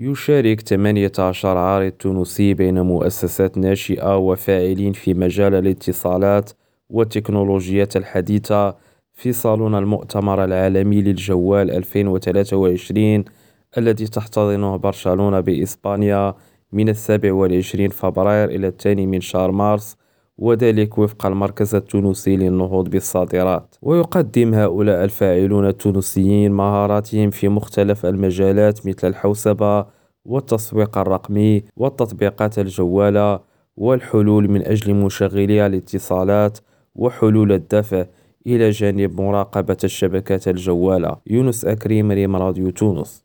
يشارك 18 عارض تونسي بين مؤسسات ناشئة وفاعلين في مجال الاتصالات والتكنولوجيات الحديثة في صالون المؤتمر العالمي للجوال 2023 الذي تحتضنه برشلونة بإسبانيا من السابع والعشرين فبراير إلى الثاني من شهر مارس وذلك وفق المركز التونسي للنهوض بالصادرات. ويقدم هؤلاء الفاعلون التونسيين مهاراتهم في مختلف المجالات مثل الحوسبة والتسويق الرقمي والتطبيقات الجوالة والحلول من أجل مشغلي الاتصالات وحلول الدفع إلى جانب مراقبة الشبكات الجوالة. يونس أكريم ريم راديو تونس.